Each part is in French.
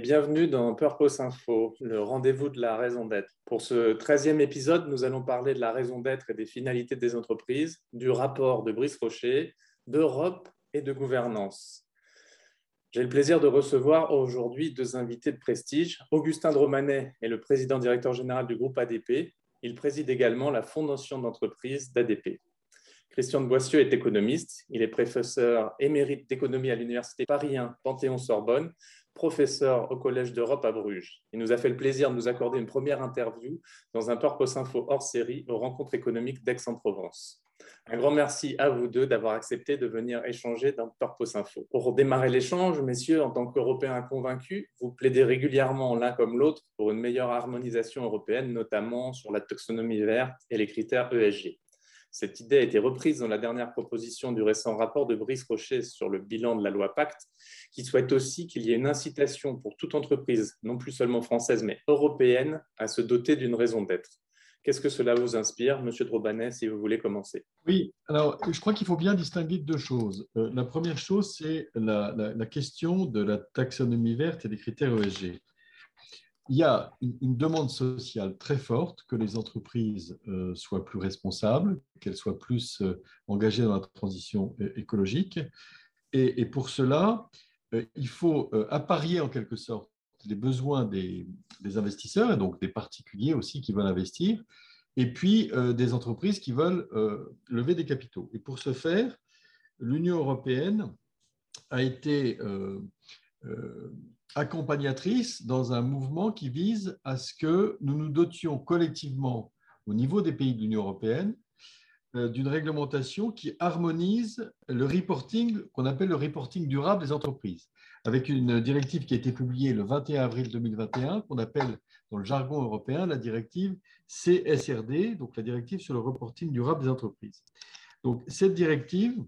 Bienvenue dans Purpose Info, le rendez-vous de la raison d'être. Pour ce 13e épisode, nous allons parler de la raison d'être et des finalités des entreprises, du rapport de Brice Rocher, d'Europe et de gouvernance. J'ai le plaisir de recevoir aujourd'hui deux invités de prestige. Augustin Dromanet est le président directeur général du groupe ADP. Il préside également la fondation d'entreprise d'ADP. Christian de Boissieu est économiste. Il est professeur émérite d'économie à l'Université Paris 1 Panthéon-Sorbonne professeur au Collège d'Europe à Bruges. Il nous a fait le plaisir de nous accorder une première interview dans un Purpose Info hors série aux rencontres économiques d'Aix-en-Provence. Un grand merci à vous deux d'avoir accepté de venir échanger dans Purpose Info. Pour démarrer l'échange, messieurs, en tant qu'Européens convaincus, vous plaidez régulièrement l'un comme l'autre pour une meilleure harmonisation européenne, notamment sur la taxonomie verte et les critères ESG. Cette idée a été reprise dans la dernière proposition du récent rapport de Brice Rocher sur le bilan de la loi Pacte, qui souhaite aussi qu'il y ait une incitation pour toute entreprise, non plus seulement française, mais européenne, à se doter d'une raison d'être. Qu'est-ce que cela vous inspire, Monsieur Drobanet, si vous voulez commencer? Oui, alors je crois qu'il faut bien distinguer deux choses. Euh, la première chose, c'est la, la, question de la taxonomie verte et des critères ESG il y a une, demande sociale très forte que les entreprises euh, soient plus responsables, qu'elles soient plus euh, engagées dans la transition écologique. Et, pour cela, euh, il faut apparier en quelque sorte les besoins des, investisseurs, et donc des particuliers aussi qui veulent investir, et puis des entreprises qui veulent lever des capitaux. Et pour ce faire, l'Union européenne a été accompagnatrice dans un mouvement qui vise à ce que nous nous dotions collectivement au niveau des pays de l'Union européenne euh, d'une réglementation qui harmonise le reporting qu'on appelle le reporting durable des entreprises, avec une directive qui a été publiée le 21 avril 2021 qu'on appelle dans le jargon européen la directive CSRD, donc la directive sur le reporting durable des entreprises. Donc cette directive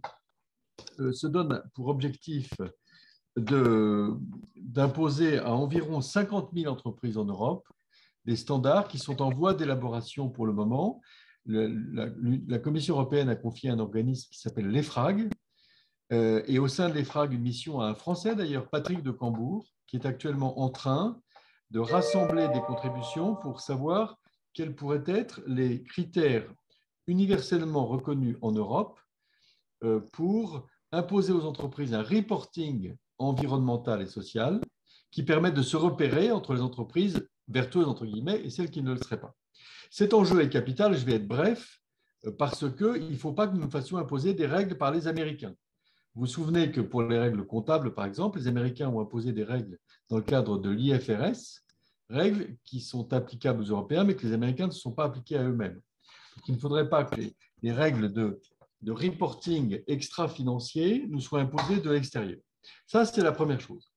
euh, se donne pour objectif d'imposer à environ 50 000 entreprises en Europe des standards qui sont en voie d'élaboration pour le moment. la, Commission européenne a confié un organisme qui s'appelle l'EFRAG, euh, et au sein de l'EFRAG, une mission à un Français d'ailleurs, Patrick de Cambourg, qui est actuellement en train de rassembler des contributions pour savoir quels pourraient être les critères universellement reconnus en Europe euh, pour imposer aux entreprises un reporting environnementale et sociale qui permettent de se repérer entre les entreprises vertueuses entre guillemets et celles qui ne le seraient pas. Cet enjeu est capital, je vais être bref, euh, parce qu'il ne faut pas que nous nous fassions imposer des règles par les Américains. Vous vous souvenez que pour les règles comptables, par exemple, les Américains ont imposé des règles dans le cadre de l'IFRS, règles qui sont applicables aux Européens, mais que les Américains ne sont pas appliquées à eux-mêmes. il ne faudrait pas que les, règles de reporting extra-financier nous soient imposées de l'extérieur. Ça, c'est la première chose.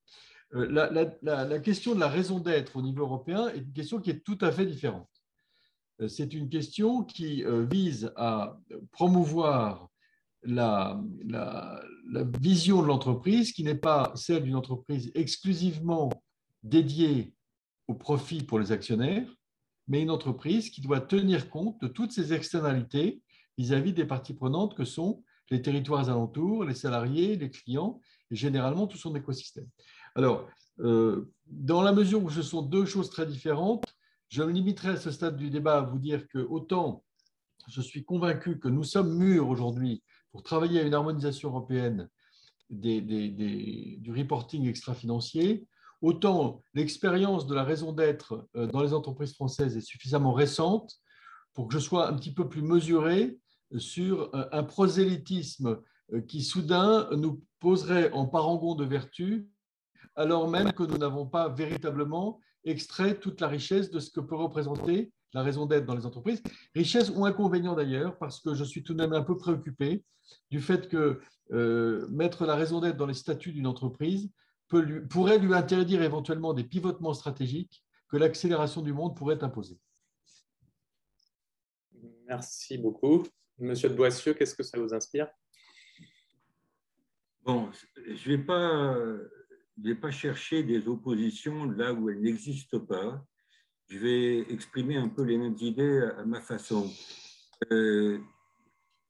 Euh, la, question de la raison d'être au niveau européen est une question qui est tout à fait différente. Euh, c'est une question qui euh, vise à promouvoir la, vision de l'entreprise qui n'est pas celle d'une entreprise exclusivement dédiée au profit pour les actionnaires, mais une entreprise qui doit tenir compte de toutes ces externalités vis-à-vis -vis des parties prenantes que sont les territoires alentours, les salariés, les clients, généralement tout son écosystème. Alors, euh, dans la mesure où ce sont deux choses très différentes, je me limiterai à ce stade du débat à vous dire que autant je suis convaincu que nous sommes mûrs aujourd'hui pour travailler à une harmonisation européenne du reporting extra-financier, autant l'expérience de la raison d'être euh, dans les entreprises françaises est suffisamment récente pour que je sois un petit peu plus mesuré sur euh, un prosélytisme qui soudain nous poserait en parangon de vertu, alors même que nous n'avons pas véritablement extrait toute la richesse de ce que peut représenter la raison d'être dans les entreprises. Richesse ou inconvénient d'ailleurs, parce que je suis tout de même un peu préoccupé du fait que euh, mettre la raison d'être dans les statuts d'une entreprise pourrait lui interdire éventuellement des pivotements stratégiques que l'accélération du monde pourrait imposer. Merci beaucoup. Monsieur de Boissieu, qu'est-ce que ça vous inspire? Bon, je ne vais, pas, chercher des oppositions là où elles n'existent pas. Je vais exprimer un peu les mêmes idées à ma façon. Euh,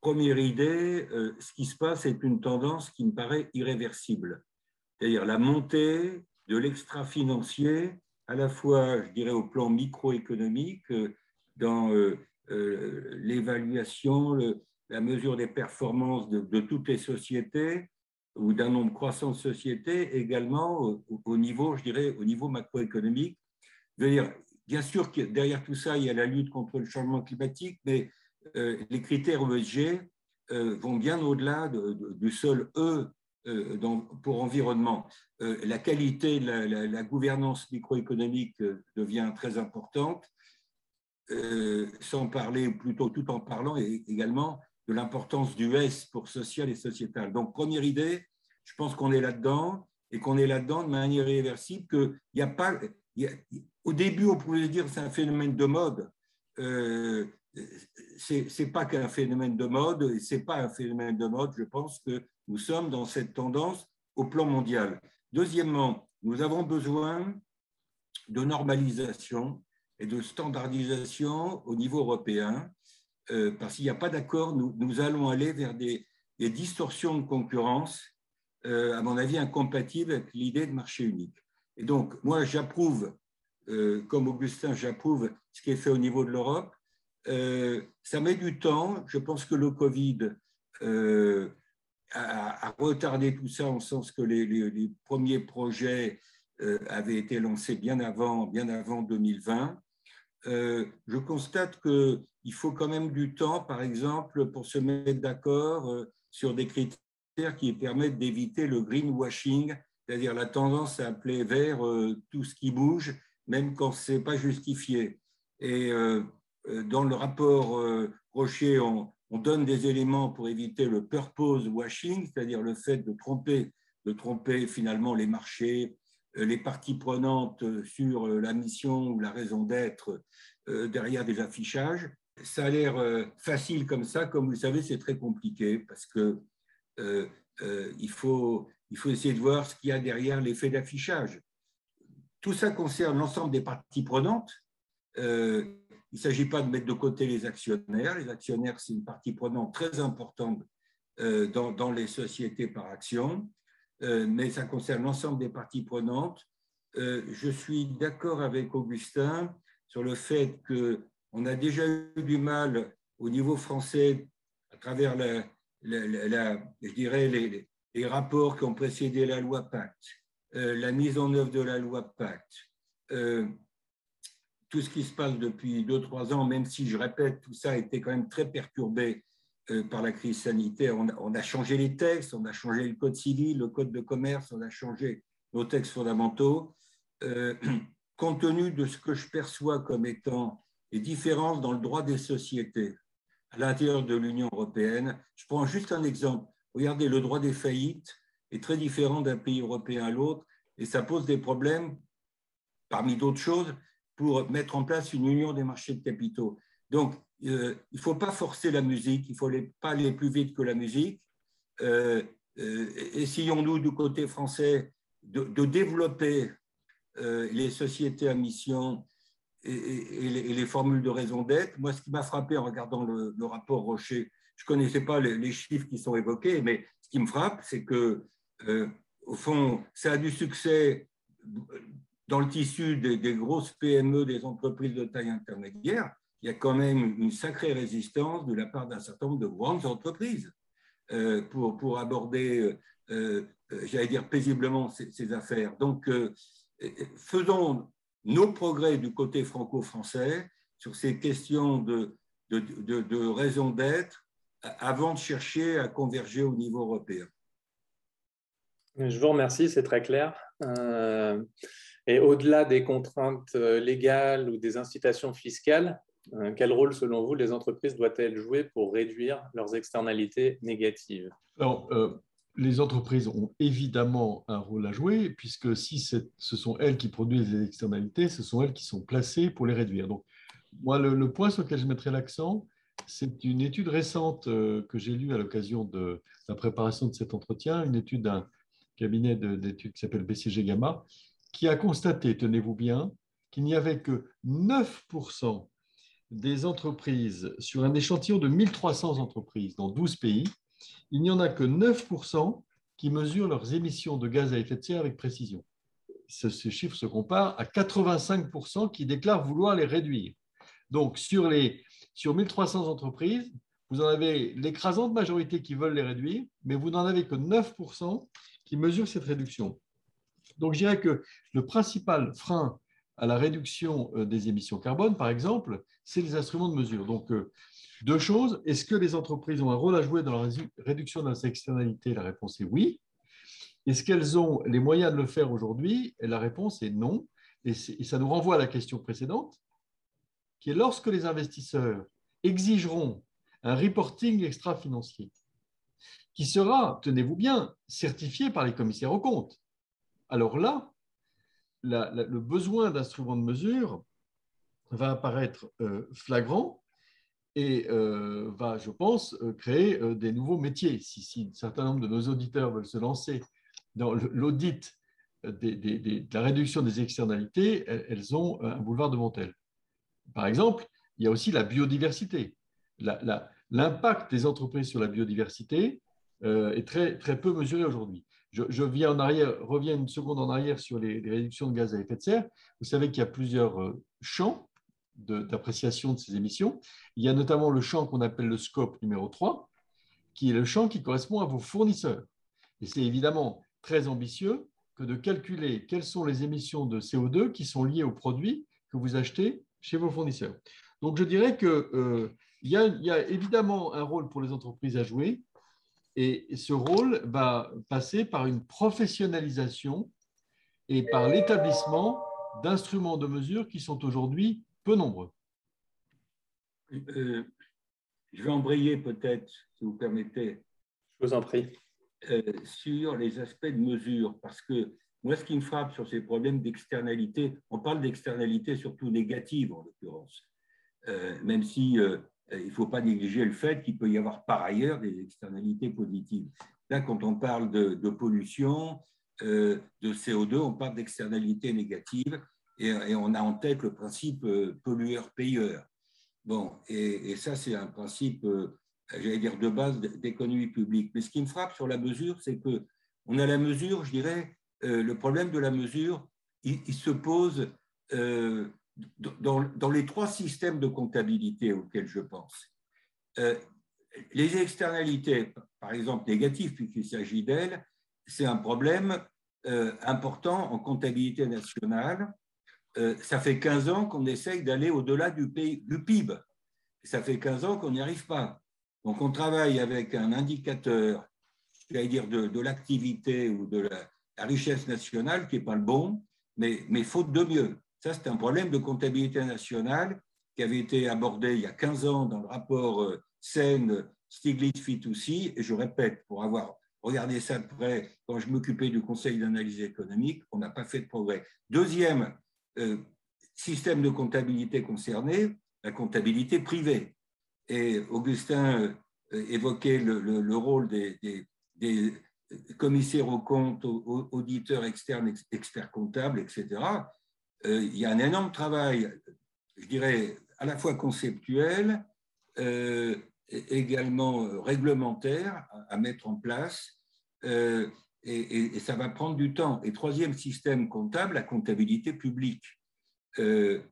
première idée, euh, ce qui se passe est une tendance qui me paraît irréversible. C'est-à-dire la montée de l'extra-financier, à la fois, je dirais, au plan microéconomique, euh, dans l'évaluation, la mesure des performances de, toutes les sociétés ou d'un nombre croissant de sociétés, également au, niveau, je dirais, au niveau macroéconomique. bien sûr que derrière tout ça, il y a la lutte contre le changement climatique, mais euh, les critères ESG euh, vont bien au-delà du seul E euh, pour environnement. la qualité, la, la, gouvernance microéconomique devient très importante, sans parler, plutôt tout en parlant également de l'importance du S pour social et sociétal. Donc, première idée, je pense qu'on est là-dedans et qu'on est là-dedans de manière irréversible, qu'il n'y a pas. au début, on pouvait dire que c'est un phénomène de mode. Euh, c'est pas qu'un phénomène de mode, et c'est pas un phénomène de mode. Je pense que nous sommes dans cette tendance au plan mondial. Deuxièmement, nous avons besoin de normalisation et de standardisation au niveau européen euh, parce qu'il n'y a pas d'accord, nous, allons aller vers des, distorsions de concurrence, euh, à mon avis, incompatibles avec l'idée de marché unique. Et donc, moi, j'approuve, euh, comme Augustin, j'approuve ce qui est fait au niveau de l'Europe. ça met du temps. Je pense que le Covid a, retardé tout ça en sens que les, premiers projets avaient été lancés bien avant, bien avant 2020. Euh, je constate qu'il faut quand même du temps, par exemple, pour se mettre d'accord euh, sur des critères qui permettent d'éviter le greenwashing, c'est-à-dire la tendance à appeler vert euh, tout ce qui bouge, même quand ce n'est pas justifié. Et dans le rapport Rocher, on, on, donne des éléments pour éviter le purpose washing, c'est-à-dire le fait de tromper, de tromper finalement les marchés, euh, les parties prenantes sur euh, la mission ou la raison d'être euh, derrière des affichages. Ça a l'air facile comme ça, comme vous le savez, c'est très compliqué parce que il, faut, il faut essayer de voir ce qu'il y a derrière l'effet d'affichage. Tout ça concerne l'ensemble des parties prenantes. il ne s'agit pas de mettre de côté les actionnaires. Les actionnaires, c'est une partie prenante très importante dans, dans, les sociétés par action. Euh, mais ça concerne l'ensemble des parties prenantes. Euh, je suis d'accord avec Augustin sur le fait qu'on a déjà eu du mal au niveau français à travers la, je dirais les, rapports qui ont précédé la loi Pacte, euh, la mise en œuvre de la loi Pacte, tout ce qui se passe depuis 2-3 ans, même si je répète, tout ça a été quand même très perturbé euh, par la crise sanitaire. On a, changé les textes, on a changé le code civil, le code de commerce, on a changé nos textes fondamentaux. Euh, compte tenu de ce que je perçois comme étant les différences dans le droit des sociétés à l'intérieur de l'Union européenne, je prends juste un exemple. Regardez, le droit des faillites est très différent d'un pays européen à l'autre et ça pose des problèmes, parmi d'autres choses, pour mettre en place une union des marchés de capitaux. Donc, euh, il ne faut pas forcer la musique, il ne faut pas aller plus vite que la musique. Euh, euh, essayons-nous du côté français de, développer les sociétés à mission et, les, formules de raison d'être. Moi, ce qui m'a frappé en regardant le, rapport Rocher, je ne connaissais pas les, chiffres qui sont évoqués, mais ce qui me frappe, c'est que, au fond, ça a du succès dans le tissu des, grosses PME, des entreprises de taille intermédiaire, il y a quand même une sacrée résistance de la part d'un certain nombre de grandes entreprises euh, pour, pour aborder, euh, euh, j'allais dire, paisiblement ces, affaires. Donc, faisons nos progrès du côté franco-français sur ces questions de, de, de, raison d'être avant de chercher à converger au niveau européen. Je vous remercie, c'est très clair. et au-delà des contraintes légales ou des incitations fiscales, euh, quel rôle, selon vous, les entreprises doivent-elles jouer pour réduire leurs externalités négatives? Alors, euh, les entreprises ont évidemment un rôle à jouer, puisque si ce sont elles qui produisent les externalités, ce sont elles qui sont placées pour les réduire. Donc, moi, le, point sur lequel je mettrai l'accent, C'est une étude récente euh, que j'ai lue à l'occasion de la préparation de cet entretien, une étude d'un cabinet d'études qui s'appelle BCG Gamma, qui a constaté, tenez-vous bien, qu'il n'y avait que 9% des entreprises sur un échantillon de 1300 entreprises dans 12 pays, il n'y en a que 9% qui mesurent leurs émissions de gaz à effet de serre avec précision. Ce, chiffre se compare à 85% qui déclarent vouloir les réduire. Donc, sur, les, sur 1300 entreprises, vous en avez l'écrasante majorité qui veulent les réduire, mais vous n'en avez que 9% qui mesurent cette réduction. Donc, je dirais que le principal frein à la réduction euh, des émissions carbone, par exemple, c'est les instruments de mesure. Donc, euh, deux choses. Est-ce que les entreprises ont un rôle à jouer dans la réduction de leurs externalités La réponse est oui. Est-ce qu'elles ont les moyens de le faire aujourd'hui? La réponse est non. Et, ça nous renvoie à la question précédente, qui est lorsque les investisseurs exigeront un reporting extra-financier, qui sera, tenez-vous bien, certifié par les commissaires aux comptes. Alors là, le besoin d'instruments de mesure va apparaître euh, flagrant et euh, va, je pense, euh, créer des nouveaux métiers. Si, un certain nombre de nos auditeurs veulent se lancer dans l'audit de la réduction des externalités, elles, ont un boulevard devant elles. Par exemple, il y a aussi la biodiversité. L'impact des entreprises sur la biodiversité est très, très peu mesuré aujourd'hui je, reviens une seconde en arrière sur les, réductions de gaz à effet de serre. Vous savez qu'il y a plusieurs euh, champs d'appréciation de, ces émissions. Il y a notamment le champ qu'on appelle le scope numéro 3, qui est le champ qui correspond à vos fournisseurs. Et c'est évidemment très ambitieux que de calculer quelles sont les émissions de CO2 qui sont liées aux produits que vous achetez chez vos fournisseurs. Donc je dirais qu'il euh, y, a évidemment un rôle pour les entreprises à jouer, et ce rôle va passer par une professionnalisation et par l'établissement d'instruments de mesure qui sont aujourd'hui peu nombreux. Euh, je vais embrayer peut-être, si vous permettez. Je vous en prie. Euh, sur les aspects de mesure, parce que moi, ce qui me frappe sur ces problèmes d'externalité, on parle d'externalité surtout négative en l'occurrence, euh, même si euh, il ne faut pas négliger le fait qu'il peut y avoir par ailleurs des externalités positives. Là, quand on parle de, pollution, euh, de CO2, on parle d'externalités négatives et, on a en tête le principe euh, pollueur-payeur. Bon, et, ça, c'est un principe, j'allais dire, de base d'économie publique. Mais ce qui me frappe sur la mesure, c'est que on a la mesure, je dirais, le problème de la mesure, il, se pose dans, les trois systèmes de comptabilité auxquels je pense, euh, les externalités, par exemple négatives, puisqu'il s'agit d'elles, c'est un problème euh, important en comptabilité nationale. Euh, ça fait 15 ans qu'on essaye d'aller au-delà du, PIB. Ça fait 15 ans qu'on n'y arrive pas. Donc on travaille avec un indicateur, j'allais dire, de, l'activité ou de la, richesse nationale qui n'est pas le bon, mais faute de mieux. Ça, c'est un problème de comptabilité nationale qui avait été abordé il y a 15 ans dans le rapport euh, Seine Stiglitz-Fitoussi. Et je répète, pour avoir regardé ça de près quand je m'occupais du Conseil d'analyse économique, on n'a pas fait de progrès. Deuxième euh, système de comptabilité concerné, la comptabilité privée. Et Augustin euh, évoquait le, rôle des, des, commissaires aux comptes, auditeurs externes, experts comptables, etc. Euh, il y a un énorme travail, je dirais, à la fois conceptuel, euh, également réglementaire à, mettre en place, euh, et, ça va prendre du temps. Et troisième système comptable, la comptabilité publique,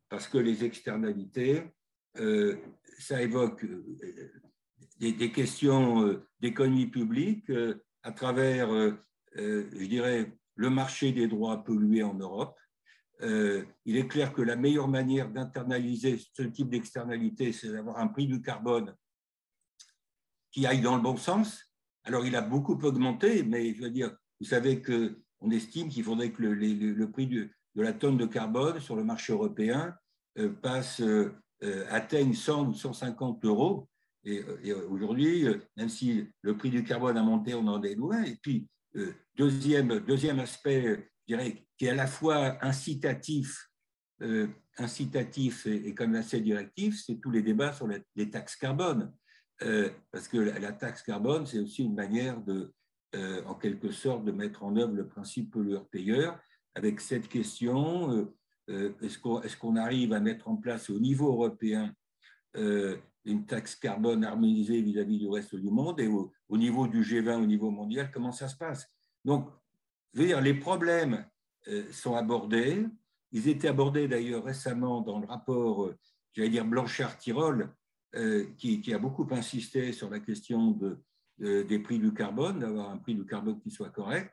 parce que les externalités, ça évoque des questions d'économie publique à travers, je dirais, le marché des droits pollués en Europe, euh, il est clair que la meilleure manière d'internaliser ce type d'externalité, c'est d'avoir un prix du carbone qui aille dans le bon sens. Alors, il a beaucoup augmenté, mais je veux dire, vous savez qu'on estime qu'il faudrait que le, prix de la tonne de carbone sur le marché européen euh, euh, atteigne 100 ou 150 euros. Et, aujourd'hui, même si le prix du carbone a monté, on en est loin. Et puis, deuxième, deuxième aspect, je dirais, qui est à la fois incitatif euh, incitatif et, comme assez directif, c'est tous les débats sur les, taxes carbone. Euh, parce que la, taxe carbone, c'est aussi une manière de, euh, en quelque sorte, de mettre en œuvre le principe pollueur-payeur avec cette question, est-ce qu'on arrive à mettre en place au niveau européen une taxe carbone harmonisée vis-à-vis du reste du monde et au, niveau du G20, au niveau mondial, comment ça se passe? Donc, dire, les problèmes sont abordés, ils étaient abordés d'ailleurs récemment dans le rapport, euh, j'allais dire Blanchard-Tirol, euh, qui, a beaucoup insisté sur la question de, des prix du carbone, d'avoir un prix du carbone qui soit correct.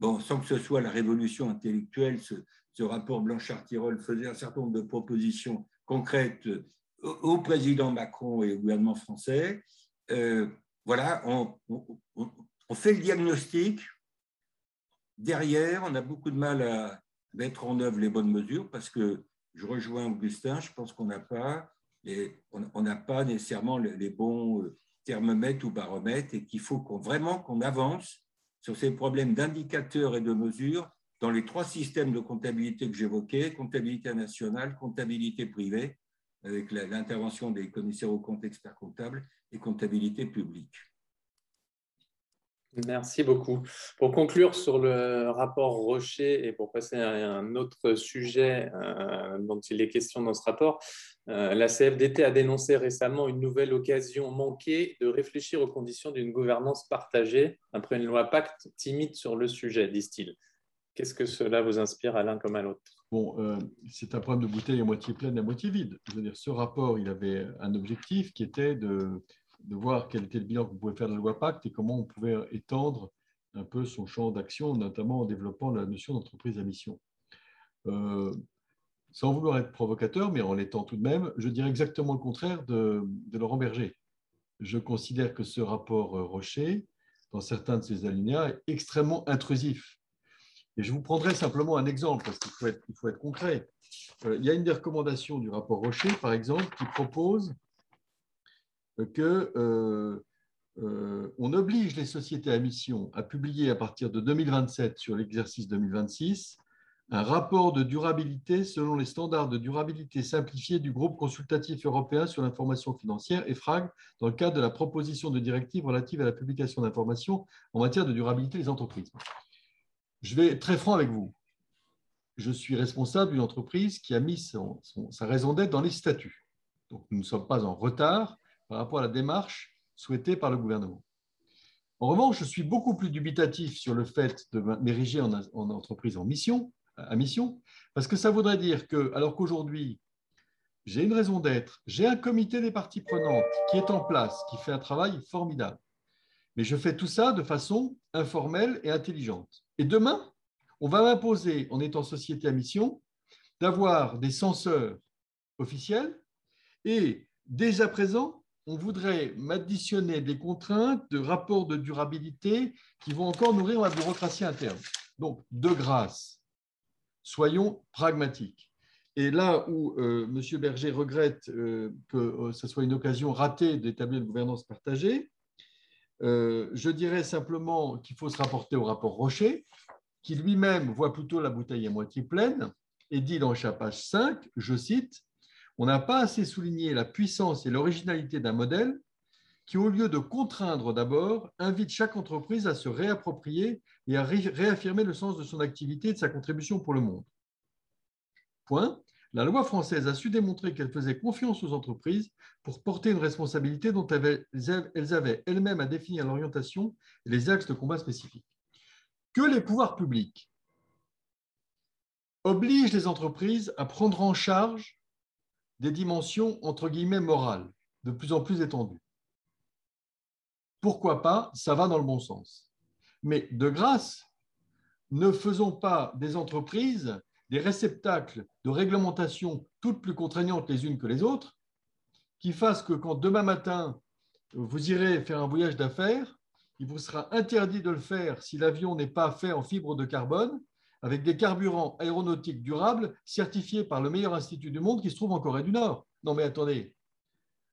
Bon, sans que ce soit la révolution intellectuelle, ce, rapport Blanchard-Tirol faisait un certain nombre de propositions concrètes au, président Macron et au gouvernement français. Euh, voilà, on, fait le diagnostic. Derrière, on a beaucoup de mal à, mettre en œuvre les bonnes mesures parce que je rejoins Augustin, je pense qu'on n'a pas, on n'a pas nécessairement les bons euh, thermomètres ou baromètres et qu'il faut vraiment qu'on avance sur ces problèmes d'indicateurs et de mesures dans les trois systèmes de comptabilité que j'évoquais, comptabilité nationale, comptabilité privée, avec l'intervention des commissaires aux comptes experts comptables et comptabilité publique. Merci beaucoup. Pour conclure sur le rapport Rocher et pour passer à un autre sujet euh, dont il est question dans ce rapport, euh, la CFDT a dénoncé récemment une nouvelle occasion manquée de réfléchir aux conditions d'une gouvernance partagée après une loi pacte timide sur le sujet, disent-ils. Qu'est-ce que cela vous inspire à l'un comme à l'autre? Bon, euh, c'est un problème de bouteille à moitié pleine, à moitié vide. Ce rapport, il avait un objectif qui était de de voir quel était le bilan qu'on pouvait faire de la loi Pacte et comment on pouvait étendre un peu son champ d'action, notamment en développant la notion d'entreprise à mission. Euh, sans vouloir être provocateur, mais en l'étant tout de même, je dirais exactement le contraire de, Laurent Berger. Je considère que ce rapport Rocher, dans certains de ses alinéas, est extrêmement intrusif. Et je vous prendrai simplement un exemple, parce qu'il faut être concret. Euh, il y a une des recommandations du rapport Rocher, par exemple, qui propose que euh, euh, on oblige les sociétés à mission à publier à partir de 2027 sur l'exercice 2026 un rapport de durabilité selon les standards de durabilité simplifiés du groupe consultatif européen sur l'information financière, EFRAG, dans le cadre de la proposition de directive relative à la publication d'informations en matière de durabilité des entreprises. Je vais être très franc avec vous. Je suis responsable d'une entreprise qui a mis sa raison d'être dans les statuts. Donc, nous ne sommes pas en retard par rapport à la démarche souhaitée par le gouvernement. En revanche, je suis beaucoup plus dubitatif sur le fait de m'ériger en, entreprise en mission, à mission, parce que ça voudrait dire que, alors qu'aujourd'hui, j'ai une raison d'être, j'ai un comité des parties prenantes qui est en place, qui fait un travail formidable, mais je fais tout ça de façon informelle et intelligente. Et demain, on va m'imposer, en étant société à mission, d'avoir des censeurs officiels et dès à présent, on voudrait m'additionner des contraintes de rapports de durabilité qui vont encore nourrir ma bureaucratie interne. Donc, de grâce, soyons pragmatiques. Et là où euh, M. Berger regrette euh, que euh, ce soit une occasion ratée d'établir une gouvernance partagée, je dirais simplement qu'il faut se rapporter au rapport Rocher, qui lui-même voit plutôt la bouteille à moitié pleine et dit dans sa page 5, je cite, on n'a pas assez souligné la puissance et l'originalité d'un modèle qui, au lieu de contraindre d'abord, invite chaque entreprise à se réapproprier et à réaffirmer le sens de son activité et de sa contribution pour le monde. Point. La loi française a su démontrer qu'elle faisait confiance aux entreprises pour porter une responsabilité dont elles avaient elles-mêmes à définir l'orientation et les axes de combat spécifiques. Que les pouvoirs publics obligent les entreprises à prendre en charge des dimensions entre guillemets morales, de plus en plus étendues. Pourquoi pas Ça va dans le bon sens. Mais de grâce, ne faisons pas des entreprises des réceptacles de réglementation toutes plus contraignantes les unes que les autres, qui fassent que quand demain matin vous irez faire un voyage d'affaires, il vous sera interdit de le faire si l'avion n'est pas fait en fibre de carbone avec des carburants aéronautiques durables certifiés par le meilleur institut du monde qui se trouve en Corée du Nord. Non mais attendez.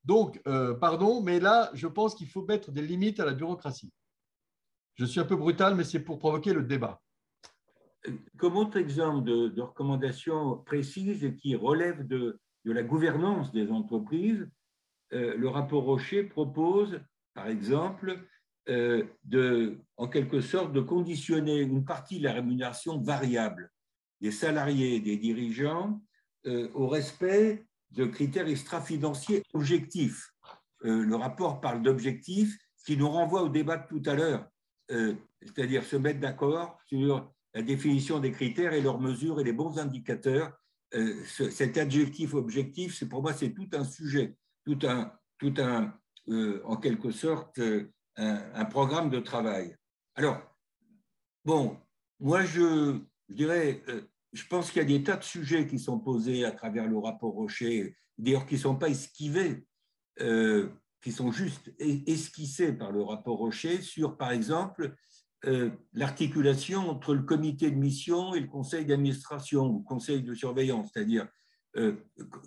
Donc, euh, pardon, mais là, je pense qu'il faut mettre des limites à la bureaucratie. Je suis un peu brutal, mais c'est pour provoquer le débat. comme autre exemple de, de recommandation précise qui relève de, la gouvernance des entreprises, euh, le rapport Rocher propose, par exemple, de, en quelque sorte, de conditionner une partie de la rémunération variable des salariés et des dirigeants euh, au respect de critères extra-financiers objectifs. le rapport parle d'objectifs, qui nous renvoie au débat de tout à l'heure, c'est-à-dire se mettre d'accord sur la définition des critères et leurs mesures et les bons indicateurs. cet adjectif objectif, pour moi, c'est tout un sujet, tout un, tout un en quelque sorte, un, programme de travail. Alors, bon, moi, je, dirais, euh, je pense qu'il y a des tas de sujets qui sont posés à travers le rapport Rocher, d'ailleurs qui ne sont pas esquivés, euh, qui sont juste esquissés par le rapport Rocher sur, par exemple, euh, l'articulation entre le comité de mission et le conseil d'administration ou conseil de surveillance, c'est-à-dire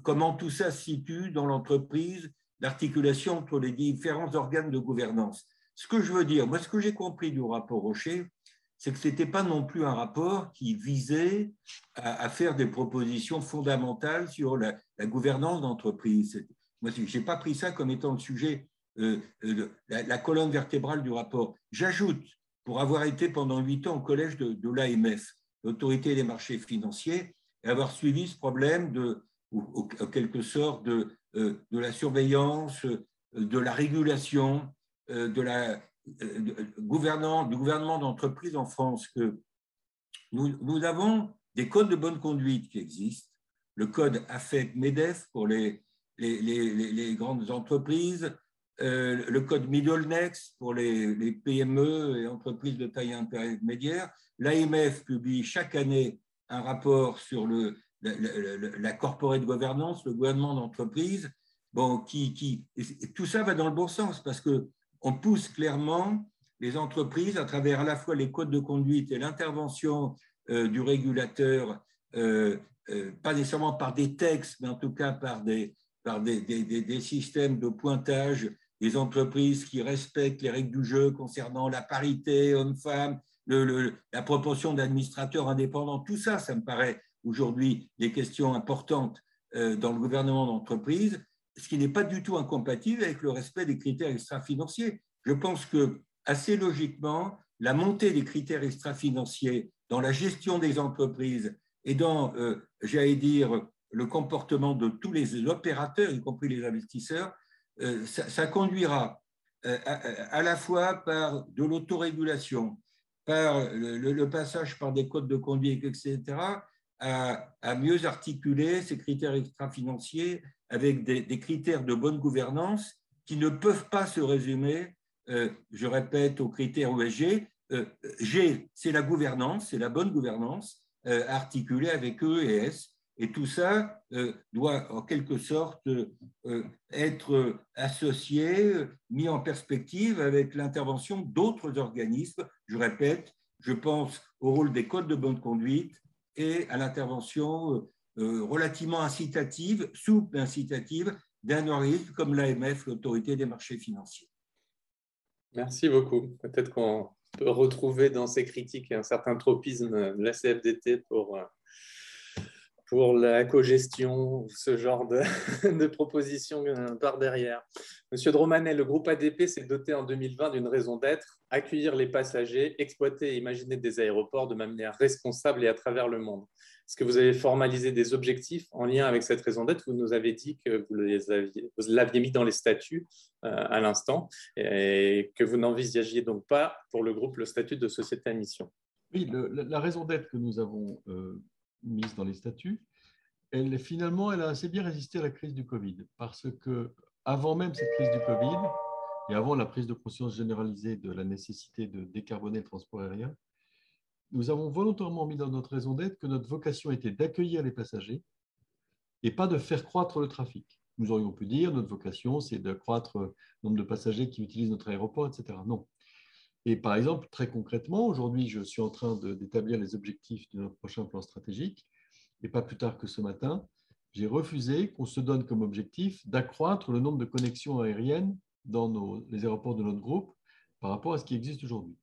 comment tout ça se situe dans l'entreprise, l'articulation entre les différents organes de gouvernance. Ce que je veux dire, moi, ce que j'ai compris du rapport Rocher, c'est que ce n'était pas non plus un rapport qui visait à, faire des propositions fondamentales sur la, gouvernance d'entreprise. Moi, je n'ai pas pris ça comme étant le sujet, euh, euh, la, colonne vertébrale du rapport. J'ajoute, pour avoir été pendant huit ans au collège de, l'AMF, l'autorité des marchés financiers, et avoir suivi ce problème de, en quelque sorte, de, euh, de la surveillance, de la régulation, de la, euh, du gouvernement d'entreprise en France que nous, avons des codes de bonne conduite qui existent. Le code AFEC-MEDEF pour les, les, grandes entreprises, euh, le code Middlenex pour les, PME et entreprises de taille intermédiaire. L'AMF publie chaque année un rapport sur le, la, la, corporate governance, le gouvernement d'entreprise. Bon, qui, qui, tout ça va dans le bon sens parce que on pousse clairement les entreprises à travers à la fois les codes de conduite et l'intervention euh, du régulateur, euh, euh, pas nécessairement par des textes, mais en tout cas par des, systèmes de pointage des entreprises qui respectent les règles du jeu concernant la parité homme-femme, la proportion d'administrateurs indépendants, tout ça, ça me paraît aujourd'hui des questions importantes dans le gouvernement d'entreprise ce qui n'est pas du tout incompatible avec le respect des critères extra-financiers. Je pense que, assez logiquement, la montée des critères extra-financiers dans la gestion des entreprises et dans, euh, j'allais dire, le comportement de tous les opérateurs, y compris les investisseurs, euh, ça, conduira euh, à, la fois par de l'autorégulation, par le, passage par des codes de conduite, etc., à, à mieux articuler ces critères extra-financiers avec des, critères de bonne gouvernance qui ne peuvent pas se résumer, euh, je répète, aux critères ESG. Euh, G, c'est la gouvernance, c'est la bonne gouvernance euh, articulée avec E et S. Et tout ça doit en quelque sorte être associé, mis en perspective avec l'intervention d'autres organismes. Je répète, je pense au rôle des codes de bonne conduite et à l'intervention relativement incitative, souple incitative, d'un organisme comme l'AMF, l'autorité des marchés financiers. Merci beaucoup. Peut-être qu'on peut retrouver dans ces critiques un certain tropisme de la CFDT pour, euh, pour la co-gestion, ce genre de, de propositions par derrière. Monsieur Dromanet, le groupe ADP s'est doté en 2020 d'une raison d'être, accueillir les passagers, exploiter et imaginer des aéroports de manière responsable et à travers le monde. Est-ce que vous avez formalisé des objectifs en lien avec cette raison d'être? Vous nous avez dit que vous l'aviez mis dans les statuts euh, à l'instant et que vous n'envisagiez donc pas pour le groupe le statut de société à mission. Oui, la, raison d'être que nous avons euh, mise dans les statuts, elle, finalement, elle a assez bien résisté à la crise du Covid parce que avant même cette crise du Covid et avant la prise de conscience généralisée de la nécessité de décarboner le transport aérien, nous avons volontairement mis dans notre raison d'être que notre vocation était d'accueillir les passagers et pas de faire croître le trafic. Nous aurions pu dire notre vocation, c'est de croître le nombre de passagers qui utilisent notre aéroport, etc. Non. Et par exemple, très concrètement, aujourd'hui, je suis en train d'établir les objectifs de notre prochain plan stratégique. Et pas plus tard que ce matin, j'ai refusé qu'on se donne comme objectif d'accroître le nombre de connexions aériennes dans les aéroports de notre groupe par rapport à ce qui existe aujourd'hui.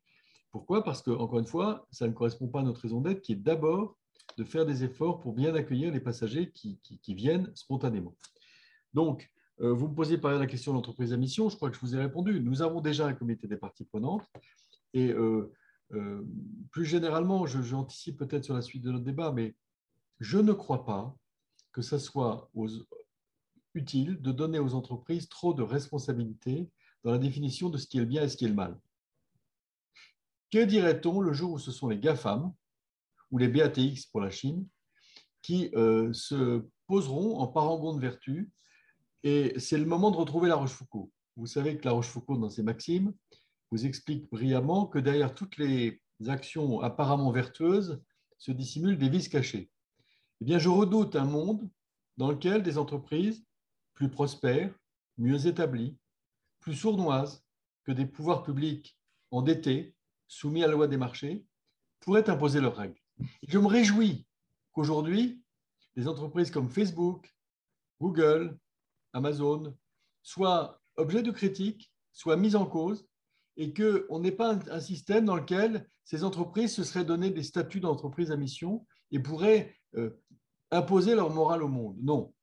Pourquoi? Parce que, encore une fois, ça ne correspond pas à notre raison d'être, qui est d'abord de faire des efforts pour bien accueillir les passagers qui, viennent spontanément. Donc, euh, vous me posez par la question de l'entreprise à mission, je crois que je vous ai répondu. Nous avons déjà un comité des parties prenantes et euh, euh, plus généralement, j'anticipe peut-être sur la suite de notre débat, mais je ne crois pas que ce soit utile de donner aux entreprises trop de responsabilités dans la définition de ce qui est le bien et ce qui est le mal. Que dirait-on le jour où ce sont les GAFAM ou les BATX pour la Chine qui euh, se poseront en parangon de vertu et c'est le moment de retrouver la Rochefoucauld. Vous savez que la Rochefoucauld, dans ses maximes, vous explique brillamment que derrière toutes les actions apparemment vertueuses se dissimulent des vices cachés. Eh bien, je redoute un monde dans lequel des entreprises plus prospères, mieux établies, plus sournoises que des pouvoirs publics endettés, soumis à la loi des marchés, pourraient imposer leurs règles. je me réjouis qu'aujourd'hui, des entreprises comme Facebook, Google, Amazon soient objets de critique, soient mises en cause et qu'on n'ait pas un, système dans lequel ces entreprises se seraient donné des statuts d'entreprise à mission et pourraient euh, imposer leur morale au monde. Non,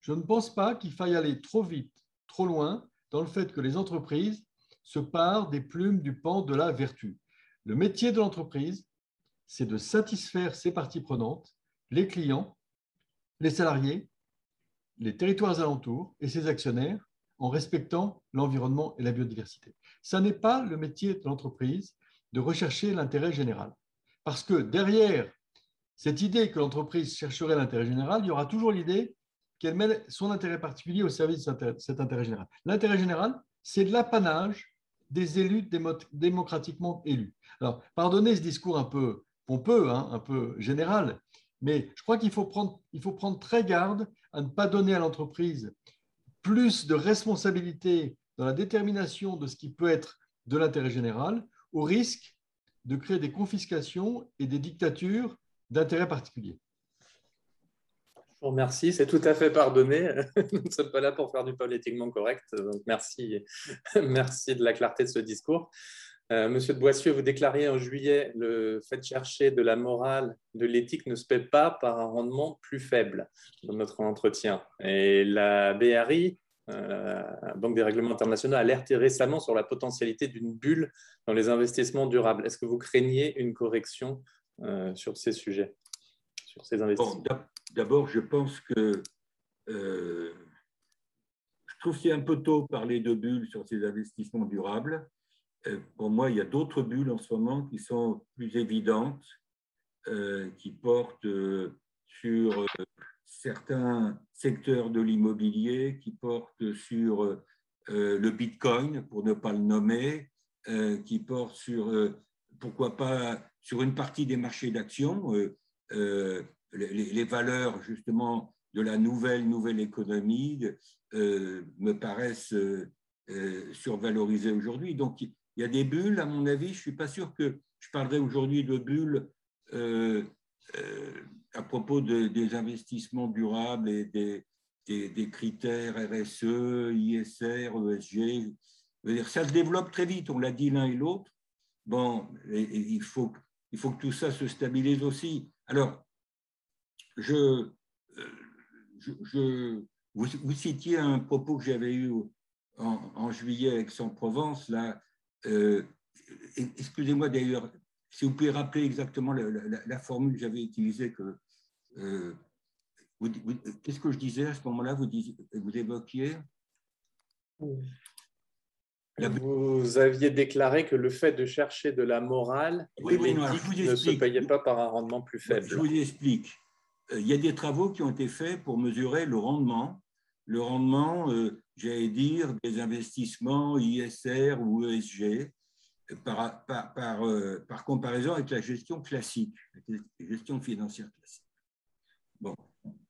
je ne pense pas qu'il faille aller trop vite, trop loin dans le fait que les entreprises se parent des plumes du pan de la vertu. Le métier de l'entreprise, c'est de satisfaire ses parties prenantes, les clients, les salariés, les territoires alentours et ses actionnaires en respectant l'environnement et la biodiversité. Ce n'est pas le métier de l'entreprise de rechercher l'intérêt général. Parce que derrière cette idée que l'entreprise chercherait l'intérêt général, il y aura toujours l'idée qu'elle met son intérêt particulier au service de cet intérêt général. L'intérêt général, c'est l'apanage des élus démocratiquement élus. Alors, pardonnez ce discours un peu pompeux, hein, un peu général, mais je crois qu'il faut prendre, il faut prendre très garde à ne pas donner à l'entreprise plus de responsabilité dans la détermination de ce qui peut être de l'intérêt général, au risque de créer des confiscations et des dictatures d'intérêt particulier. Vous remercie, c'est tout à fait pardonné. Nous ne sommes pas là pour faire du politiquement correct, donc merci, merci de la clarté de ce discours. Euh, Monsieur de Boissieu, vous déclariez en juillet le fait de chercher de la morale, de l'éthique ne se paie pas par un rendement plus faible dans notre entretien. Et la BRI, euh, Banque des règlements internationaux, a alerté récemment sur la potentialité d'une bulle dans les investissements durables. Est-ce que vous craignez une correction euh, sur ces sujets, sur ces investissements? D'abord, je pense que euh, je trouve qu'il est un peu tôt parler de bulles sur ces investissements durables. Euh, pour moi, il y a d'autres bulles en ce moment qui sont plus évidentes, euh, qui portent sur certains secteurs de l'immobilier, qui portent sur le Bitcoin, pour ne pas le nommer, qui portent sur, pourquoi pas, sur une partie des marchés d'actions, les, valeurs justement de la nouvelle, nouvelle économie me paraissent survalorisées aujourd'hui. Donc, il y a des bulles, à mon avis, je ne suis pas sûr que je parlerai aujourd'hui de bulles euh, euh, à propos des investissements durables et des, des, critères RSE, ISR, ESG. Ça se développe très vite, on l'a dit l'un et l'autre. Bon, il, faut, il faut que tout ça se stabilise aussi. Alors, je, euh, je, vous, vous, citiez un propos que j'avais eu en, en juillet avec Aix-en-Provence, là, euh, excusez-moi d'ailleurs, si vous pouvez rappeler exactement la, formule que j'avais utilisée, que, euh, qu'est-ce que je disais à ce moment-là vous, vous évoquiez? Vous aviez déclaré que le fait de chercher de la morale oui, ne se payait pas par un rendement plus faible. Je vous explique. Euh, il y a des travaux qui ont été faits pour mesurer le rendement. Le rendement, j'allais dire, des investissements ISR ou ESG par, par, par, euh, par, comparaison avec la gestion classique, la gestion financière classique. Bon.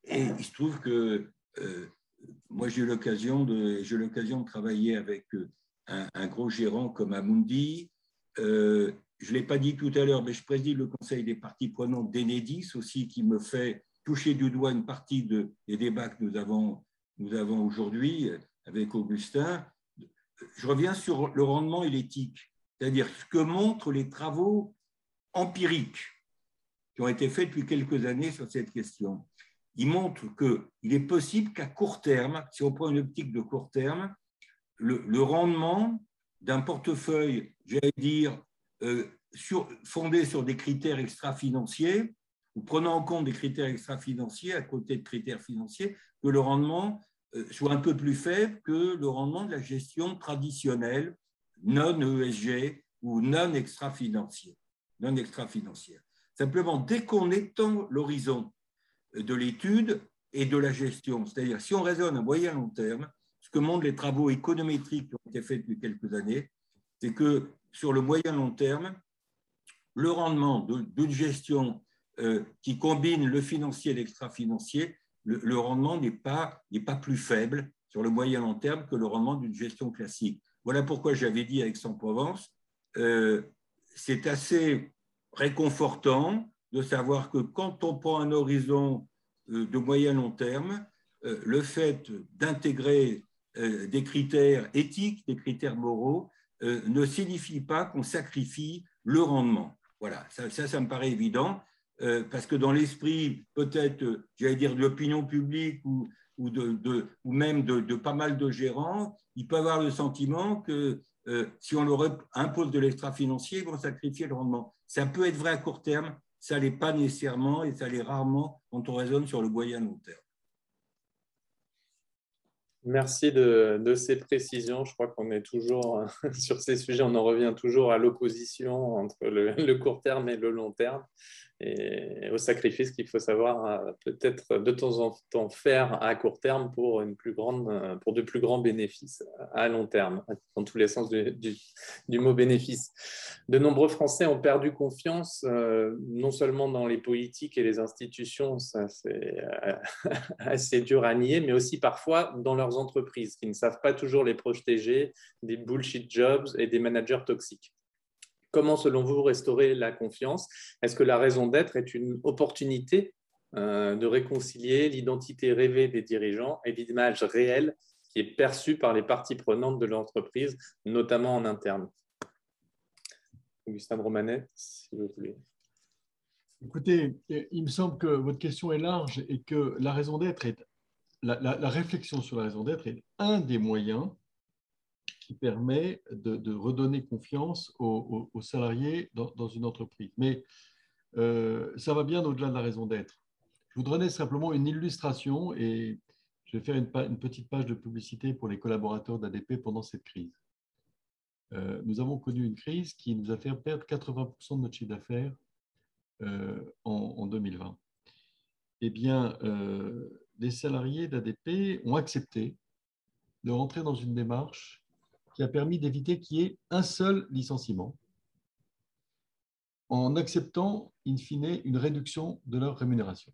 Et il se trouve que euh, moi, j'ai eu l'occasion de, de travailler avec euh, un, gros gérant comme Amundi. Je ne l'ai pas dit tout à l'heure, mais je préside le conseil des parties prenantes d'Enedis aussi, qui me fait toucher du doigt une partie de, des débats que nous avons aujourd'hui avec Augustin, je reviens sur le rendement et l'éthique. c'est-à-dire ce que montrent les travaux empiriques qui ont été faits depuis quelques années sur cette question. Ils montrent qu'il est possible qu'à court terme, si on prend une optique de court terme, le, rendement d'un portefeuille, j'allais dire, euh, fondé sur des critères extra-financiers, ou prenant en compte des critères extra-financiers à côté de critères financiers, que le rendement euh, soit un peu plus faible que le rendement de la gestion traditionnelle, non ESG ou non extra-financière. Non extra Simplement, dès qu'on étend l'horizon de l'étude et de la gestion, c'est-à-dire si on raisonne à moyen long terme, ce que montrent les travaux économétriques qui ont été faits depuis quelques années, c'est que sur le moyen long terme, le rendement d'une gestion euh, qui combine le financier et l'extra-financier, le, rendement n'est pas, pas plus faible sur le moyen long terme que le rendement d'une gestion classique. Voilà pourquoi j'avais dit avec Aix-en-Provence, euh, c'est assez réconfortant de savoir que quand on prend un horizon euh, de moyen long terme, le fait d'intégrer des critères éthiques, des critères moraux, ne signifie pas qu'on sacrifie le rendement. Voilà, ça, ça, me paraît évident. Euh, parce que dans l'esprit, peut-être, euh, j'allais dire, de l'opinion publique ou, ou, de, ou même de, pas mal de gérants, ils peuvent avoir le sentiment que euh, si on leur impose de l'extra-financier, ils vont sacrifier le rendement. Ça peut être vrai à court terme, ça l'est pas nécessairement et ça l'est rarement quand on raisonne sur le moyen long terme. Merci de, ces précisions. Je crois qu'on est toujours sur ces sujets, on en revient toujours à l'opposition entre le, court terme et le long terme et au sacrifice qu'il faut savoir euh, peut-être de temps en temps faire à court terme pour, une plus grande, euh, pour de plus grands bénéfices à long terme, dans tous les sens du, mot bénéfice. De nombreux Français ont perdu confiance euh, non seulement dans les politiques et les institutions, ça c'est assez dur à nier, mais aussi parfois dans leurs entreprises qui ne savent pas toujours les protéger des bullshit jobs et des managers toxiques. Comment, selon vous, restaurer la confiance? Est-ce que la raison d'être est une opportunité euh, de réconcilier l'identité rêvée des dirigeants et l'image réelle qui est perçue par les parties prenantes de l'entreprise, notamment en interne? Augustin Romanet, si vous voulez. Écoutez, il me semble que votre question est large et que la raison d'être est la, réflexion sur la raison d'être est un des moyens qui permet de, redonner confiance aux, salariés dans, une entreprise. Mais euh, ça va bien au-delà de la raison d'être. Je vous donner simplement une illustration et je vais faire une, une petite page de publicité pour les collaborateurs d'ADP pendant cette crise. Euh, nous avons connu une crise qui nous a fait perdre 80% de notre chiffre d'affaires euh, en, en, 2020. Eh bien, les salariés d'ADP ont accepté de rentrer dans une démarche qui a permis d'éviter qu'il y ait un seul licenciement en acceptant, in fine, une réduction de leur rémunération.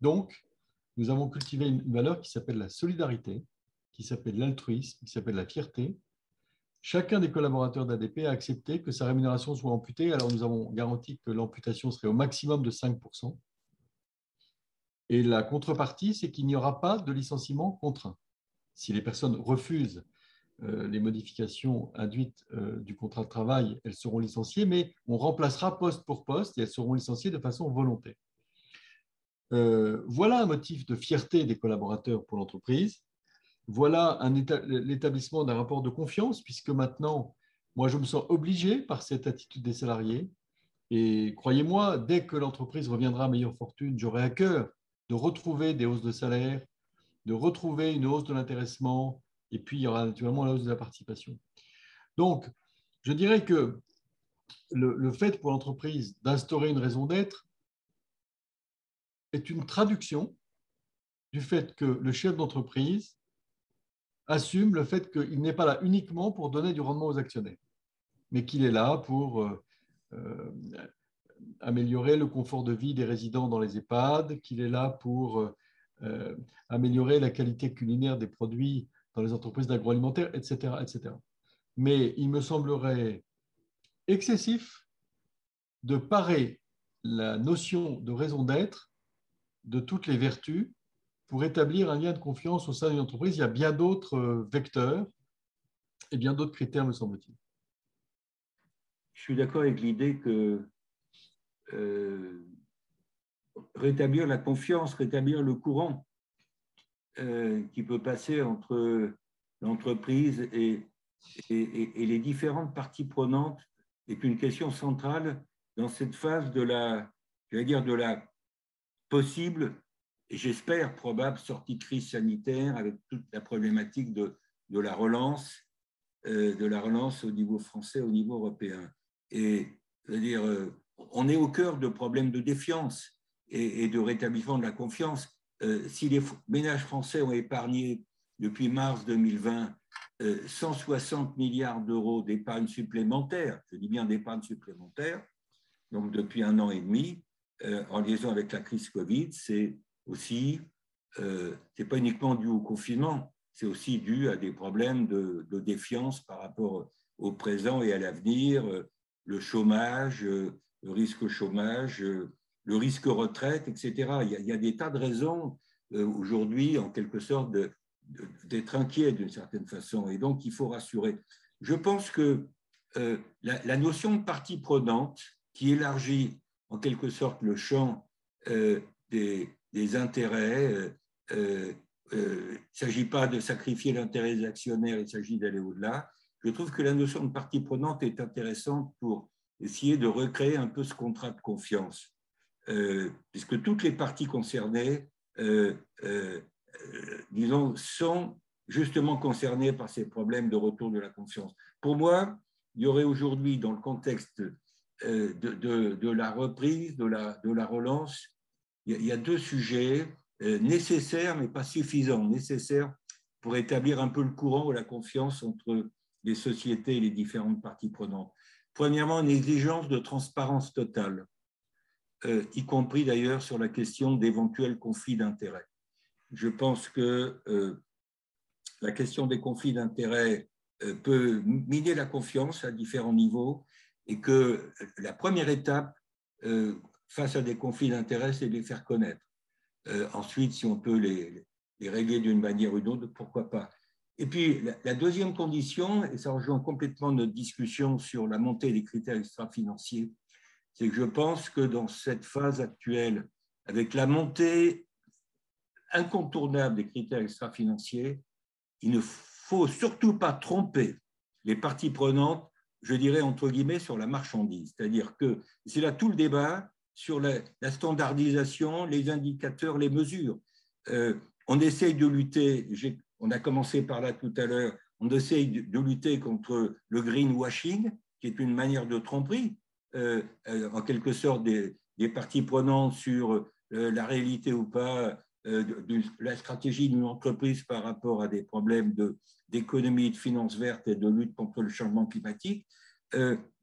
Donc, nous avons cultivé une valeur qui s'appelle la solidarité, qui s'appelle l'altruisme, qui s'appelle la fierté. Chacun des collaborateurs d'ADP a accepté que sa rémunération soit amputée. Alors, nous avons garanti que l'amputation serait au maximum de 5%. Et la contrepartie, c'est qu'il n'y aura pas de licenciement contraint. Si les personnes refusent les modifications induites euh, du contrat de travail, elles seront licenciées, mais on remplacera poste pour poste et elles seront licenciées de façon volontaire. Euh, voilà un motif de fierté des collaborateurs pour l'entreprise. Voilà l'établissement d'un rapport de confiance, puisque maintenant, moi, je me sens obligé par cette attitude des salariés. Et croyez-moi, dès que l'entreprise reviendra à meilleure fortune, j'aurai à cœur de retrouver des hausses de salaire, de retrouver une hausse de l'intéressement, et puis il y aura naturellement la hausse de la participation. Donc, je dirais que le, fait pour l'entreprise d'instaurer une raison d'être est une traduction du fait que le chef d'entreprise assume le fait qu'il n'est pas là uniquement pour donner du rendement aux actionnaires, mais qu'il est là pour euh, euh, améliorer le confort de vie des résidents dans les EHPAD, qu'il est là pour euh, améliorer la qualité culinaire des produits dans les entreprises d'agroalimentaire, etc., etc. Mais il me semblerait excessif de parer la notion de raison d'être de toutes les vertus pour établir un lien de confiance au sein d'une entreprise. Il y a bien d'autres euh, vecteurs et bien d'autres critères, me semble-t-il. je suis d'accord avec l'idée que rétablir la confiance, rétablir le courant qui peut passer entre l'entreprise et, les différentes parties prenantes est une question centrale dans cette phase de la, dire, de la possible et j'espère probable sortie de crise sanitaire avec toute la problématique de, la relance, euh, de la relance au niveau français, au niveau européen. Et dire, euh, on est au cœur de problèmes de défiance et, de rétablissement de la confiance. Euh, si les ménages français ont épargné depuis mars 2020 160 milliards d'euros d'épargne supplémentaire, je dis bien d'épargne supplémentaire, donc depuis un an et demi, en liaison avec la crise Covid, c'est aussi, euh, ce n'est pas uniquement dû au confinement, c'est aussi dû à des problèmes de, défiance par rapport au présent et à l'avenir, euh, le chômage, euh, le risque chômage, le risque retraite, etc. Il y a, des tas de raisons aujourd'hui, en quelque sorte, d'être inquiet d'une certaine façon. Et donc, il faut rassurer. Je pense que la, notion de partie prenante, qui élargit en quelque sorte le champ des, des intérêts. Euh, euh, euh, il ne s'agit pas de sacrifier l'intérêt des actionnaires, il s'agit d'aller au-delà. Je trouve que la notion de partie prenante est intéressante pour essayer de recréer un peu ce contrat de confiance, puisque toutes les parties concernées, disons, sont justement concernées par ces problèmes de retour de la confiance. Pour moi, il y aurait aujourd'hui, dans le contexte de, la reprise, de la, de la relance, il y a deux sujets euh, nécessaires, mais pas suffisants, nécessaires pour établir un peu le courant ou la confiance entre les sociétés et les différentes parties prenantes. Premièrement, une exigence de transparence totale, euh, y compris d'ailleurs sur la question d'éventuels conflits d'intérêts. Je pense que euh, la question des conflits d'intérêts peut miner la confiance à différents niveaux et que la première étape face à des conflits d'intérêts, c'est de les faire connaître. Euh, ensuite, si on peut les, régler d'une manière ou d'une autre, pourquoi pas. Et puis, la, deuxième condition, et ça rejoint complètement notre discussion sur la montée des critères extra-financiers, c'est que je pense que dans cette phase actuelle, avec la montée incontournable des critères extra-financiers, il ne faut surtout pas tromper les parties prenantes, je dirais entre guillemets, sur la marchandise. C'est-à-dire que c'est là tout le débat, sur la, standardisation, les indicateurs, les mesures. Euh, on essaye de lutter, on a commencé par là tout à l'heure, on essaye de, lutter contre le greenwashing, qui est une manière de tromperie, en quelque sorte des, parties prenantes sur la réalité ou pas de, la stratégie d'une entreprise par rapport à des problèmes d'économie, de, finances vertes et de lutte contre le changement climatique.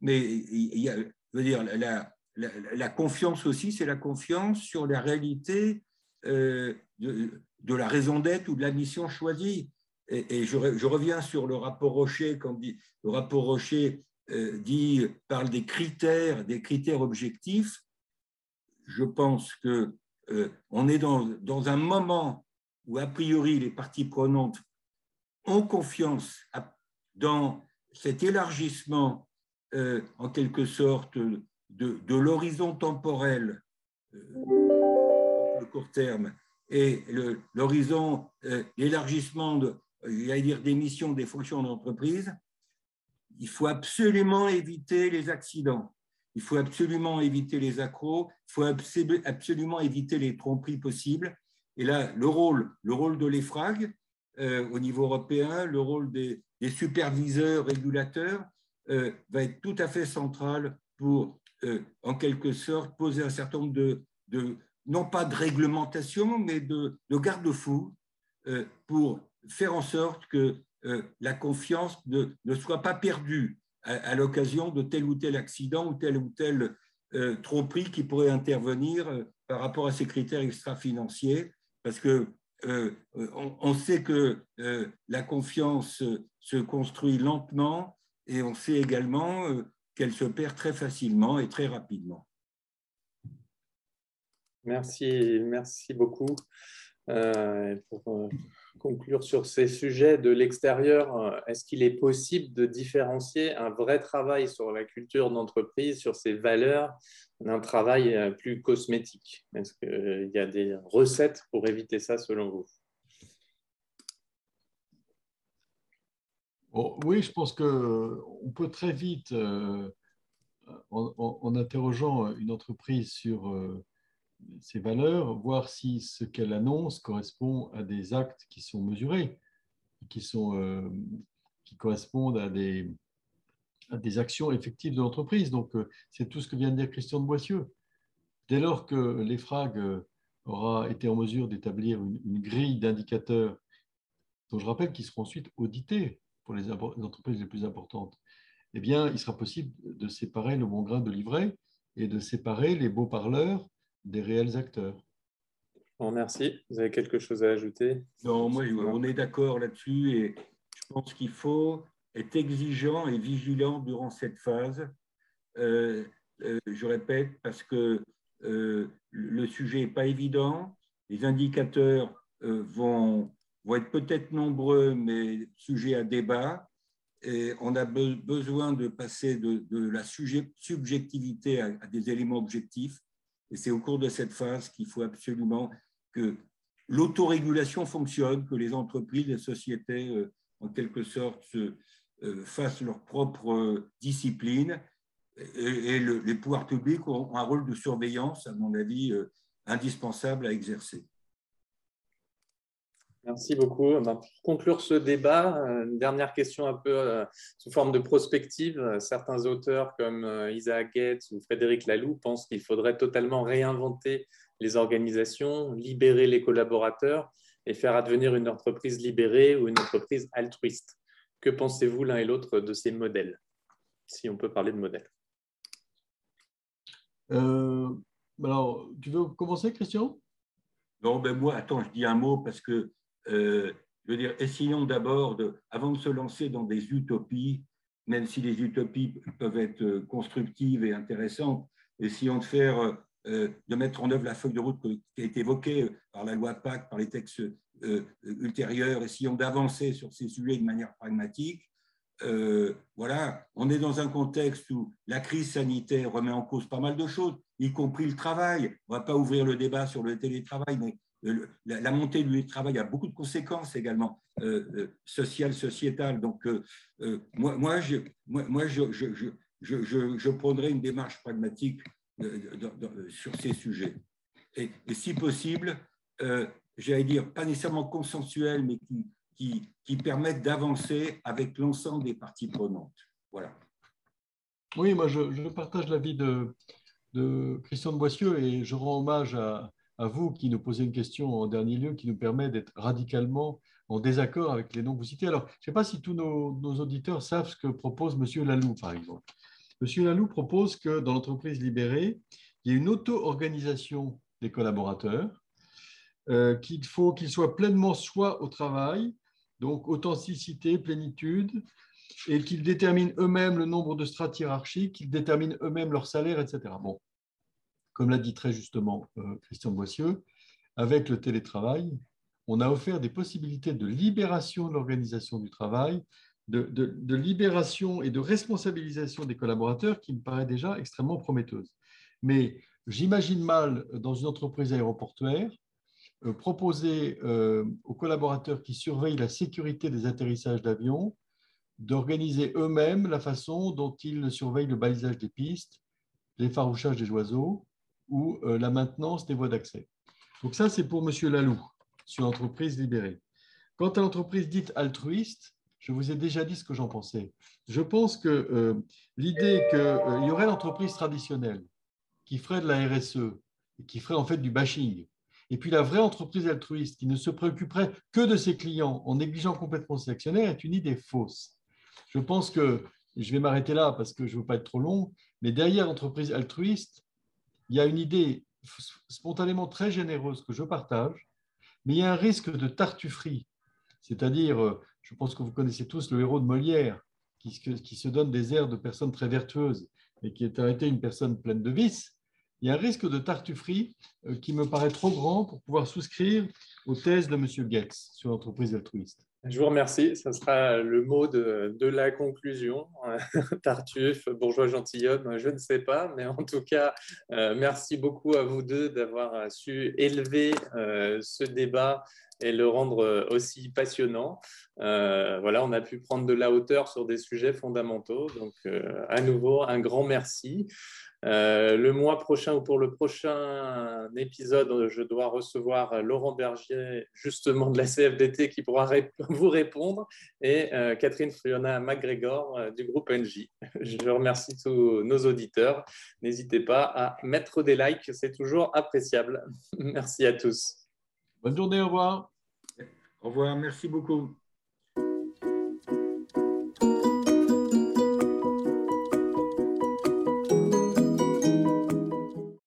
mais il y a, je dire, la, la, confiance aussi, c'est la confiance sur la réalité euh, de, la raison d'être ou de la mission choisie. Et, je, reviens sur le rapport Rocher, quand dit, le rapport Rocher euh, dit, parle des critères, des critères objectifs. Je pense que euh, on est dans, un moment où, a priori, les parties prenantes ont confiance dans cet élargissement, en quelque sorte, de, l'horizon temporel, euh, le court terme, et l'horizon, euh, l'élargissement de, dire, des missions, des fonctions d'entreprise, il faut absolument éviter les accidents. Il faut absolument éviter les accros, il faut absolument éviter les tromperies possibles. Et là, le rôle, le rôle de l'EFRAG euh, au niveau européen, le rôle des, superviseurs, régulateurs, va être tout à fait central pour euh, en quelque sorte, poser un certain nombre de, non pas de réglementation, mais de, garde-fous euh, pour faire en sorte que euh, la confiance ne, soit pas perdue à, l'occasion de tel ou tel accident ou tel ou tel tromperie qui pourrait intervenir par rapport à ces critères extra-financiers, parce que on, sait que la confiance se construit lentement et on sait également qu'elle se perd très facilement et très rapidement. Merci, merci beaucoup euh, conclure sur ces sujets de l'extérieur, euh, est-ce qu'il est possible de différencier un vrai travail sur la culture d'entreprise, sur ses valeurs, d'un travail euh, plus cosmétique? Est-ce qu'il y a des recettes pour éviter ça selon vous? Oui, je pense qu'on peut très vite, euh, en, interrogeant une entreprise sur ses valeurs, voir si ce qu'elle annonce correspond à des actes qui sont mesurés, qui, sont, euh, qui correspondent à des, à des actions effectives de l'entreprise. Donc, euh, c'est tout ce que vient de dire Christian de Boissieu. Dès lors que l'EFRAG euh, aura été en mesure d'établir une, grille d'indicateurs, dont je rappelle qu'ils seront ensuite audités pour les, entreprises les plus importantes, eh bien, il sera possible de séparer le bon grain de l'ivraie et de séparer les beaux parleurs des réels acteurs. Bon, merci. Vous avez quelque chose à ajouter? Non, moi, on est d'accord là-dessus et je pense qu'il faut être exigeant et vigilant durant cette phase. Euh, euh, je répète, parce que euh, le sujet n'est pas évident. Les indicateurs vont, vont être peut-être nombreux, mais sujet à débat. Et on a besoin de passer de, la subjectivité à, des éléments objectifs. Et c'est au cours de cette phase qu'il faut absolument que l'autorégulation fonctionne, que les entreprises, les sociétés, euh, en quelque sorte, euh, fassent leur propre euh, discipline. Et, les pouvoirs publics ont un rôle de surveillance, à mon avis, indispensable à exercer. Merci beaucoup. Pour conclure ce débat, une dernière question un peu sous forme de prospective. Certains auteurs comme Isaac Gates ou Frédéric Laloux pensent qu'il faudrait totalement réinventer les organisations, libérer les collaborateurs et faire advenir une entreprise libérée ou une entreprise altruiste. Que pensez-vous l'un et l'autre de ces modèles Si on peut parler de modèles? Euh, alors, tu veux commencer, Christian? Non, ben moi, attends, je dis un mot parce que euh, je veux dire, essayons d'abord, avant de se lancer dans des utopies, même si les utopies peuvent être constructives et intéressantes, essayons de faire, euh, de mettre en œuvre la feuille de route qui a été évoquée par la loi PAC, par les textes euh, ultérieurs, essayons d'avancer sur ces sujets de manière pragmatique. voilà, on est dans un contexte où la crise sanitaire remet en cause pas mal de choses, y compris le travail. On ne va pas ouvrir le débat sur le télétravail, mais la, montée du travail a beaucoup de conséquences également euh, euh, sociales, sociétales. Donc, euh, moi, moi, je, moi, je, je, je, je, prendrai une démarche pragmatique sur ces sujets. Et, si possible, j'allais dire, pas nécessairement consensuel, mais qui, qui, qui permettent d'avancer avec l'ensemble des parties prenantes. Voilà. Oui, moi, je, partage l'avis de, de Christian de Boissieu et je rends hommage à, à vous qui nous posez une question en dernier lieu qui nous permet d'être radicalement en désaccord avec les noms que vous citez. Alors, je ne sais pas si tous nos, auditeurs savent ce que propose M. Lalou, par exemple. M. Lalou propose que dans l'entreprise libérée, il y ait une auto-organisation des collaborateurs, euh, qu'il faut qu'ils soient pleinement soi au travail, donc authenticité, plénitude, et qu'ils déterminent eux-mêmes le nombre de strates hiérarchiques, qu'ils déterminent eux-mêmes leur salaire, etc. Bon, comme l'a dit très justement euh, Christian Boissieu, avec le télétravail, on a offert des possibilités de libération de l'organisation du travail, de, libération et de responsabilisation des collaborateurs qui me paraît déjà extrêmement prometteuse. Mais j'imagine mal, dans une entreprise aéroportuaire, euh, proposer euh, aux collaborateurs qui surveillent la sécurité des atterrissages d'avions d'organiser eux-mêmes la façon dont ils surveillent le balisage des pistes, l'effarouchage des oiseaux, ou euh, la maintenance des voies d'accès. Donc ça, c'est pour M. Lalou, sur l'entreprise libérée. Quant à l'entreprise dite altruiste, je vous ai déjà dit ce que j'en pensais. Je pense que euh, l'idée qu'il euh, y aurait l'entreprise traditionnelle qui ferait de la RSE, et qui ferait en fait du bashing, et puis la vraie entreprise altruiste qui ne se préoccuperait que de ses clients en négligeant complètement ses actionnaires est une idée fausse. Je pense que, je vais m'arrêter là parce que je ne veux pas être trop long, mais derrière l'entreprise altruiste, il y a une idée spontanément très généreuse que je partage, mais il y a un risque de tartufferie. C'est-à-dire, euh, je pense que vous connaissez tous le héros de Molière, qui, se donne des airs de personne très vertueuse, et qui est arrêté une personne pleine de vices. il y a un risque de tartufferie qui me paraît trop grand pour pouvoir souscrire aux thèses de M. Getz sur l'entreprise altruiste. Je vous remercie. Ce sera le mot de, la conclusion. Tartuffe, bourgeois gentilhomme, je ne sais pas, mais en tout cas, euh, merci beaucoup à vous deux d'avoir su élever euh, ce débat et le rendre aussi passionnant. Euh, voilà, on a pu prendre de la hauteur sur des sujets fondamentaux. Donc, à nouveau, un grand merci. Euh, le mois prochain ou pour le prochain épisode, je dois recevoir Laurent Bergier, justement de la CFDT, qui pourra vous répondre, et euh, Catherine Friona McGregor euh, du groupe NJ. Je remercie tous nos auditeurs. N'hésitez pas à mettre des likes, c'est toujours appréciable. Merci à tous. Bonne journée, au revoir. Au revoir, merci beaucoup.